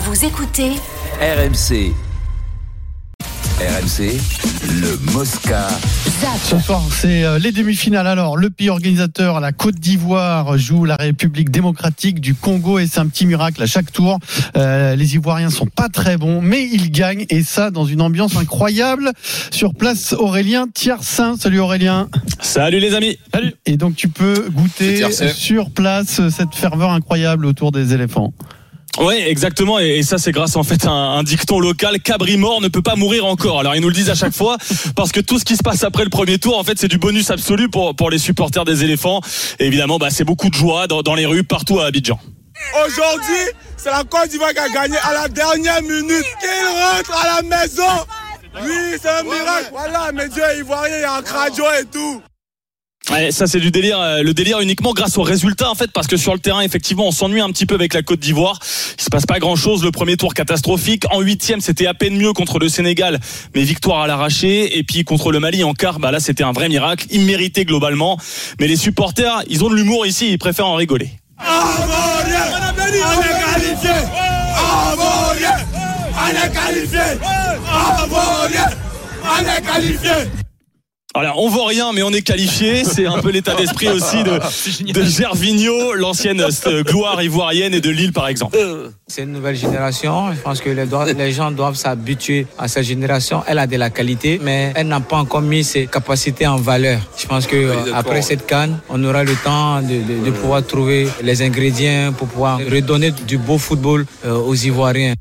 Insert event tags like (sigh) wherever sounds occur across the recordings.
Vous écoutez RMC. RMC, le Mosca. Ce soir, c'est euh, les demi-finales. Alors, le pays organisateur, la Côte d'Ivoire, joue la République démocratique du Congo et c'est un petit miracle à chaque tour. Euh, les Ivoiriens sont pas très bons, mais ils gagnent et ça dans une ambiance incroyable. Sur place, Aurélien Tiersin. Salut Aurélien. Salut les amis. Salut. Et donc, tu peux goûter sur place cette ferveur incroyable autour des éléphants. Oui, exactement. Et, ça, c'est grâce en fait à un, un dicton local. Cabri mort ne peut pas mourir encore. Alors ils nous le disent à chaque fois (laughs) parce que tout ce qui se passe après le premier tour, en fait, c'est du bonus absolu pour pour les supporters des éléphants. Et évidemment, bah, c'est beaucoup de joie dans, dans les rues partout à Abidjan. Aujourd'hui, c'est la Côte d'Ivoire qui a gagné à la dernière minute. Qu'il rentre à la maison. Oui, c'est un miracle. Voilà, mes dieux ivoiriens, il y a un cradio et tout. Ouais, ça c'est du délire, euh, le délire uniquement grâce aux résultats en fait, parce que sur le terrain effectivement on s'ennuie un petit peu avec la Côte d'Ivoire. Il se passe pas grand chose. Le premier tour catastrophique. En huitième c'était à peine mieux contre le Sénégal, mais victoire à l'arraché. Et puis contre le Mali en quart, bah là c'était un vrai miracle, immérité globalement. Mais les supporters, ils ont de l'humour ici, ils préfèrent en rigoler. Ivoirien, on voit rien, mais on est qualifié. C'est un peu l'état d'esprit aussi de, (laughs) de Gervinho, l'ancienne euh, gloire ivoirienne et de Lille par exemple. C'est une nouvelle génération. Je pense que les, gens doivent s'habituer à cette génération. Elle a de la qualité, mais elle n'a pas encore mis ses capacités en valeur. Je pense que euh, après cette canne, on aura le temps de, de- de pouvoir trouver les ingrédients pour pouvoir redonner du beau football euh, aux Ivoiriens.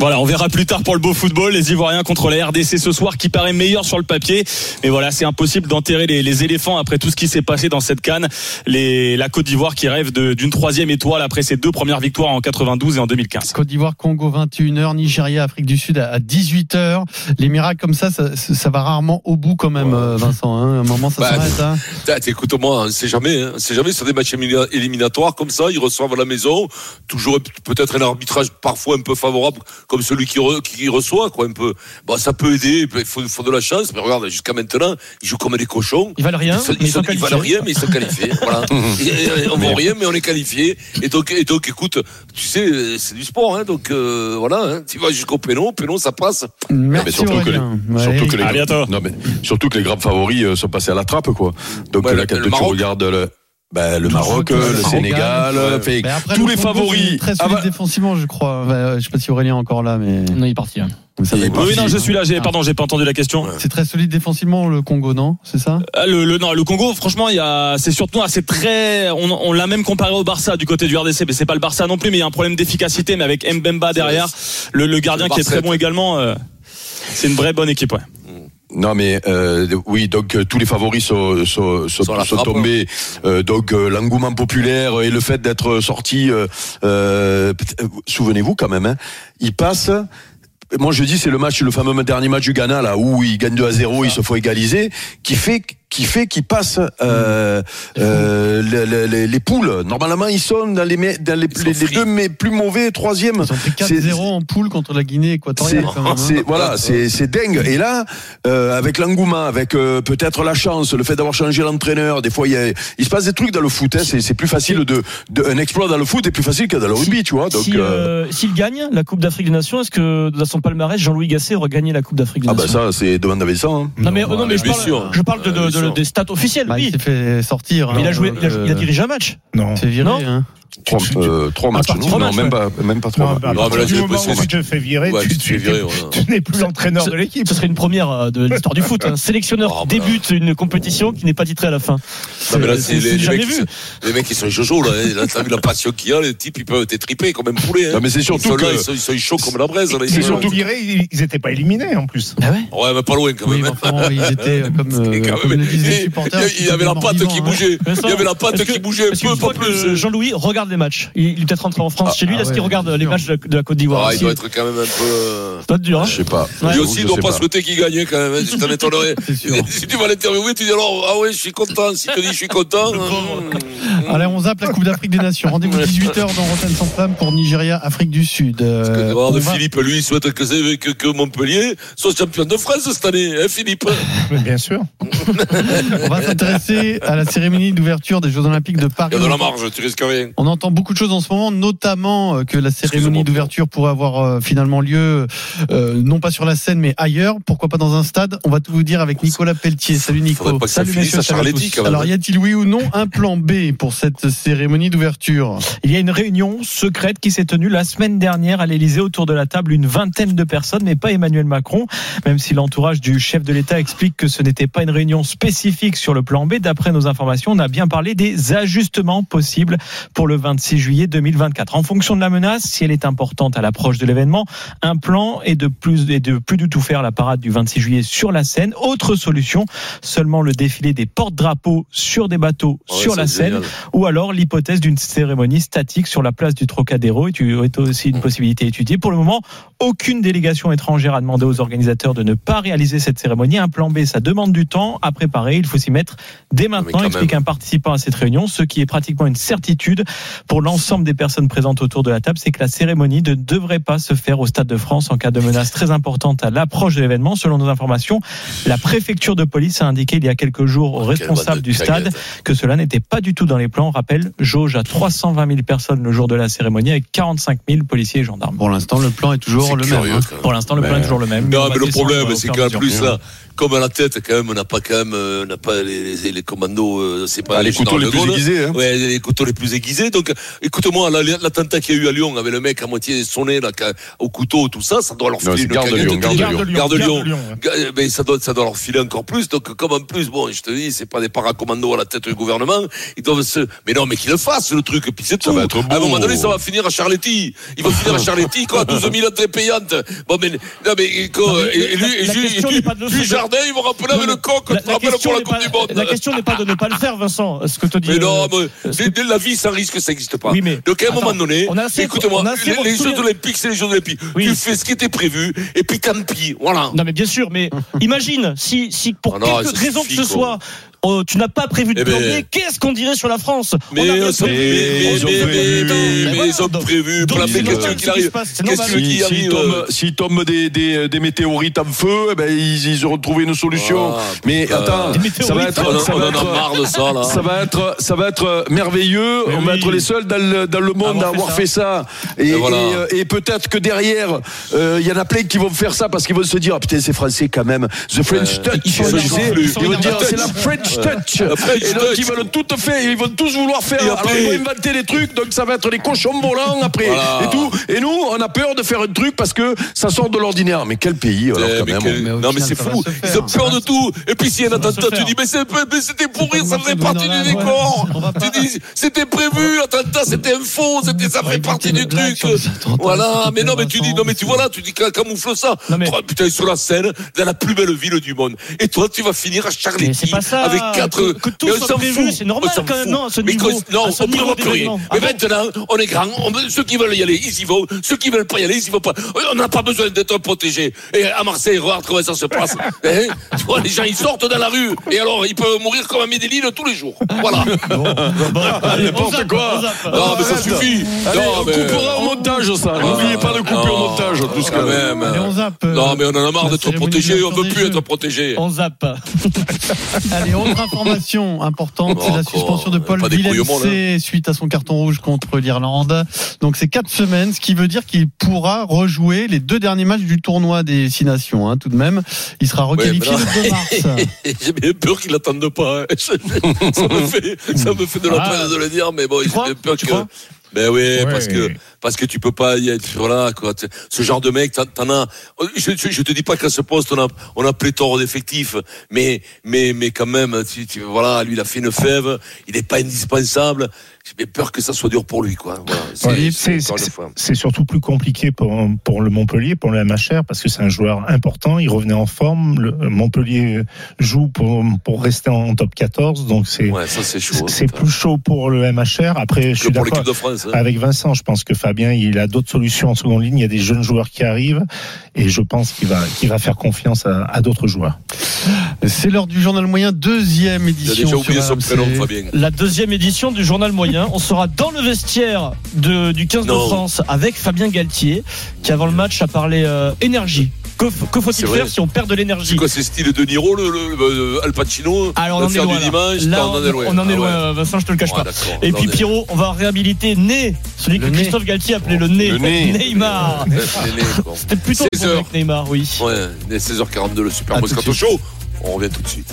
Voilà, on verra plus tard pour le beau football, les Ivoiriens contre la RDC ce soir qui paraît meilleur sur le papier. Mais voilà, c'est impossible d'enterrer les, les éléphants après tout ce qui s'est passé dans cette canne. Les, la Côte d'Ivoire qui rêve de- d'une troisième étoile après ses deux premières victoires en 92 et en 2015. Côte d'Ivoire, Congo 21h, Nigeria, Afrique du Sud à 18h. Les miracles comme ça, ça, ça va rarement au bout quand même, euh, Vincent. hein. À un moment, ça Bah, s'arrête. hein. Écoute-moi, on sait jamais, hein. on sait jamais sur des matchs élimina- éliminatoires comme ça, ils reçoivent à la maison, toujours peut-être un arbitrage parfois un peu favorable, comme celui qui, re- qui reçoit, quoi, un peu. Bon, ça peut aider, il faut, faut de la chance, mais regarde, jusqu'à maintenant, ils jouent comme des cochons. Ils valent rien, Ils, sont- mais ils, ils sont sont- ils valent rien, mais ils sont qualifiés. (laughs) voilà. Et- on vaut rien, mais on est qualifiés. Et donc, et donc, écoute, tu sais, c'est du sport, hein, donc euh, voilà, hein, tu vas jusqu'au pénon, pénon, ça passe. Merci mais surtout que les-. Surtout que, les, À bientôt. non, mais surtout que les grands favoris euh, sont passés à la trappe, quoi. Donc Ouais, là, quand le tu Maroc. regardes le, ben, le Maroc, le le Sénégal, après, tous le les Congo, favoris. c'est Très Ah solide bah, défensivement, je crois. Bah, je sais pas si Aurélien est encore là, mais Non, il est parti. hein. ça bah, Oui, parti. non, je suis là. J'ai, pardon, j'ai pas entendu la question. C'est très solide défensivement le Congo, non? C'est ça? Ah, Le, le, non, le Congo, franchement, il y a, c'est surtout, ah, c'est très, on, on l'a même comparé au Barça du côté du RDC, mais c'est pas le Barça non plus, mais il y a un problème d'efficacité, mais avec Mbemba derrière, le, le gardien qui est très bon également, euh, c'est une vraie bonne équipe, ouais. Non mais euh, oui donc euh, tous les favoris sont, tombés Euh, donc euh, l'engouement populaire et le fait d'être sorti souvenez-vous quand même hein, ils passent moi je dis c'est le match le fameux dernier match du Ghana là où ils gagnent 2 à 0 ils se font égaliser qui fait qui fait qu'ils passent euh, euh, les, les- les- les poules normalement ils sont dans les dans les, les, deux mais plus mauvais troisième Ils ont pris C'est- 4-0 en poule contre la Guinée c'est équatoriale. même, hein. c'est- voilà, c'est c'est dingue. Et là, euh, avec l'engouement, avec euh, peut-être la chance, le fait d'avoir changé l'entraîneur, des fois il, y a- il se passe des trucs dans le foot. Hein, c'est c'est plus facile de, de un exploit dans le foot est plus facile que dans le rugby, tu vois. Donc Si, euh, euh, S'il gagne la Coupe d'Afrique des Nations, est-ce que dans son palmarès, Jean-Louis Gasset aurait gagné la Coupe d'Afrique des ah bah Nations? ça, c'est demande à Vincent. Hein. Non mais, non, mais je, parle, sûr. je parle de, de- des stats officielles. Bah, oui. il s'est fait sortir. Mais il a hein, joué, il a, euh, il a dirigé un match. Non. s'est viré. Non hein. Trois, euh, trois matchs, partir- non, non, matchs, même ouais. pas, même pas trois. Non, matchs. bah, partir là, du je moment où tu te fais virer, Ouais, tu, tu te fais tu- n'es plus l'entraîneur de l'équipe. Ce serait une première euh, de l'histoire du foot. Un (laughs) sélectionneur Ah, voilà. débute une compétition qui n'est pas titrée à la fin. Non, mais là, c'est les, les les mecs qui sont jojo, là. hein. Là, t'as vu la passion qu'il y a, les types, ils peuvent être tripés comme un poulet. Hein. Non, mais c'est ils surtout sont là, ils sont, ils sont chauds comme la braise. Ils Ils sont- ont viré, ils n'étaient pas éliminés en plus. Ah ouais Ouais, mais pas loin quand même. ils étaient euh, (laughs) comme, euh, les il- supporters. il y avait la patte qui hein. bougeait. Il y avait la patte qui bougeait un peu, pas plus. Jean-Louis regarde regarde les matchs Il il est peut-être rentré en France Ah, chez lui. ah Est-ce ouais, qu'il regarde les matchs de, de la Côte d'Ivoire Ah, il doit être quand même un peu. euh, Ça doit être dur, hein Je sais pas. Ouais. Lui aussi, il je doit pas souhaiter qu'il gagne quand même. hein, (laughs) Si t'en étonnerais. (laughs) Si tu vas l'interviewer, tu dis alors, ah ouais, je suis content. Si tu dis, je suis content. hum, Allez, on zappe la Coupe d'Afrique des Nations. Rendez-vous 18h dans Rotten sans flamme pour Nigeria, Afrique du Sud. Euh, Parce que va- Philippe, lui, il souhaite que, que, que Montpellier soit champion de France cette année, hein, Philippe (laughs) Mais Bien sûr. (laughs) On va s'intéresser à la cérémonie d'ouverture des Jeux Olympiques de Paris. Il y a de la marge, tu risques rien. On entend beaucoup de choses en ce moment, notamment euh, que la cérémonie d'ouverture pourrait avoir euh, finalement lieu, euh, non pas sur la scène, mais ailleurs. Pourquoi pas dans un stade? On va tout vous dire avec Nicolas Pelletier. Salut Nico. Faudrait pas que ça Salut même. Alors y a-t-il oui ou non un plan B pour cette cérémonie d'ouverture? Il y a une réunion secrète qui s'est tenue la semaine dernière à l'Elysée autour de la table, une vingtaine de personnes, mais pas Emmanuel Macron, même si l'entourage du chef de l'État explique que ce n'était pas une réunion spécifique sur le plan B. D'après nos informations, on a bien parlé des ajustements possibles pour le 26 juillet 2024. En fonction de la menace, si elle est importante à l'approche de l'événement, un plan est de plus et de plus du tout faire la parade du 26 juillet sur la Seine. Autre solution, seulement le défilé des porte-drapeaux sur des bateaux Ouais, sur la Seine génial. ou alors l'hypothèse d'une cérémonie statique sur la place du Trocadéro est est aussi une possibilité étudiée. Pour le moment, aucune délégation étrangère a demandé aux organisateurs de ne pas réaliser cette cérémonie. Un plan B, ça demande du temps à préparer. Il faut s'y mettre dès maintenant, explique même. un participant à cette réunion. Ce qui est pratiquement une certitude pour l'ensemble des personnes présentes autour de la table, c'est que la cérémonie ne devrait pas se faire au Stade de France en cas de menace très importante à l'approche de l'événement. Selon nos informations, la préfecture de police a indiqué il y a quelques jours aux responsables du stade que cela n'était pas du tout dans les plans. On rappelle, jauge à 320 000 personnes le jour de la cérémonie avec 45 000 policiers et gendarmes. Pour l'instant, le plan est toujours le curieux, même. hein. même. Pour l'instant, le plan est toujours le même. Non, mais le problème, c'est qu'en plus, là, comme à la tête, quand même, on n'a pas quand même, euh, on n'a pas les, les, les commandos, euh, c'est pas Ah, les couteaux les plus aiguisés. Hein. Ouais, les couteaux les plus aiguisés. Donc, écoute-moi, l'attentat qu'il y a eu à Lyon avec le mec à moitié sonné, là, au couteau, tout ça, ça doit leur filer une Gare de caguette Lyon, Gare de terrible. Lyon. Gare de Lyon. Mais ça doit, ça doit leur filer encore plus. Donc, comme en plus, bon, je te dis, c'est pas des paracommandos à la tête du gouvernement. Ils doivent se, mais non, mais qu'ils le fassent, le truc. Puis c'est tout. va être À un moment donné, ça va finir à Charletti. Il va finir à Charletti, quoi, (laughs) 12 000 entrées payantes. Bon, mais, non, mais, quoi, et, et lui, lui, lui, de ils vont rappeler avec le coq, La, te la pour la n'est Coupe pas, du Monde. la question n'est pas de ne pas le faire, Vincent. Ce que te dit. Mais non, euh, mais dès la vie sans risque, ça n'existe pas. Oui, mais- Donc à un attends, moment donné, on a assez- écoute-moi, les. Jeux Olympiques, c'est les Jeux Olympiques. Oui. Tu fais ce qui était prévu, et puis tant pis, voilà. Non mais bien sûr, mais (laughs) imagine si, si pour Ah non, quelque raison que ce quoi. soit, euh, tu n'as pas prévu de Eh ben- plan B, qu'est-ce qu'on dirait sur la France Mais, On a bien euh, ça- prévu. mais, mais, ils ont mais, prévu. mais, Mais mais voilà, ils ont donc- prévu. Pour la qui arrive euh, s'il tombe des, des, des météorites en feu, eh ben, ils, ils auront trouvé une solution. Ah, Mais attends, ça va être, On en- ça on va en a être, marre de ça, là. ça va être, ça va être merveilleux. Mais on va être les seuls dans le, dans le monde à avoir fait ça. Et, Et voilà. et, et peut-être que derrière, euh, il y en a plein qui vont faire ça parce qu'ils vont se dire, ah, putain, c'est français quand même. The French touch. ils vont dire, c'est la French touch. Et donc, touch. ils veulent tout faire. Ils vont tous vouloir faire. Alors, ils vont inventer des trucs. Donc, ça va être les cochons volants après. Voilà. Et tout. Et nous, on a peur de faire un truc parce que ça sort de l'ordinaire. Mais quel pays, alors, Eh, quand mais même. quel- Mais au non mais c'est fou, ils ont peur de tout. Et puis s'il y a un attentat, tu dis mais c'est- mais c'était pour rire, ça faisait partie du décor. Tu dis c'était prévu, l'attentat c'était un faux, c'était ça fait partie du truc. Voilà, mais non mais tu dis non mais tu parce voilà, tu dis camoufle ça. Putain sur la scène, dans la plus belle ville du monde. Et toi tu vas finir à Mais Charletti avec quatre. Que, que tout on soit prévu, c'est normal On quand même. Non, à ce Mais niveau. que- non, à ce on prévoit plus rien. Mais Ah maintenant, on est grand. on- ceux qui veulent y aller, ils y vont. Ceux qui veulent pas y aller, ils y vont pas. On n'a pas besoin d'être protégés. Et à Marseille, regarde comment ça se passe. Hein tu vois, les gens, ils sortent dans la rue. Et alors, ils peuvent mourir comme à Medellin tous les jours. Voilà. On N'importe quoi. on. Non, mais ça suffit. On coupera au montage ça. N'oubliez pas de couper au montage, tout ce quand même. On euh, Non, mais on en a marre d'être protégés. On veut plus être protégés. On zappe. Allez, autre information importante, c'est la suspension de Paul couilles au monde, Villemc suite à son carton rouge contre l'Irlande. Donc c'est quatre semaines, ce qui veut dire qu'il pourra rejouer les deux derniers matchs du tournoi des Six Nations. hein, tout de même, il sera requalifié Ouais, le 2 mars. (laughs) J'ai bien peur qu'ils l'attendent pas. hein. (laughs) ça me fait, ça me fait de la Ah. peine de le dire, mais bon, j'ai bien peur Tu que. crois Ben oui, Ouais. parce que parce que tu peux pas y être, voilà, quoi. Ce genre de mec, t'en- as, je, je, je te dis pas qu'à ce poste, on a, on a pléthore d'effectifs, mais, mais, mais quand même, tu, tu- voilà, lui, il a fait une fève, il est pas indispensable. J'ai peur que ça soit dur pour lui, quoi. Voilà. C'est- surtout plus compliqué pour, pour le Montpellier, pour le MHR, parce que c'est un joueur important. Il revenait en forme. Le Montpellier joue pour, pour rester en top 14, donc c'est Ouais, c'est hein. plus chaud pour le MHR. Après, je suis pour d'accord l'équipe de France. hein. avec Vincent. Je pense que Fabien, il a d'autres solutions en seconde ligne. Il y a des jeunes joueurs qui arrivent, et je pense qu'il va qu'il va faire confiance à, à d'autres joueurs. C'est l'heure du journal moyen, deuxième Il a édition. déjà oublié sur son prénom. Fabien. La deuxième édition du journal moyen. On sera dans le vestiaire de, du 15 de. France avec Fabien Galtier, qui avant le match a parlé euh, énergie. Que, faut-il C'est vrai. faire si on perd de C'est l'énergie quoi, c'est style de Niro, le, le, le- Al Pacino Alors on en est loin. dimanche, Là, on en est loin. on en est Ah loin, ouais. Vincent, je te le cache Ouais, pas. Et puis Pierrot, on va réhabiliter Né, celui que Le. Christophe Galtier appelait le nez. Neymar. Quoi. C'était plutôt 16 bon avec Neymar, oui. Ouais, il est 16h42, le Super Moscato. Show. On revient tout de suite.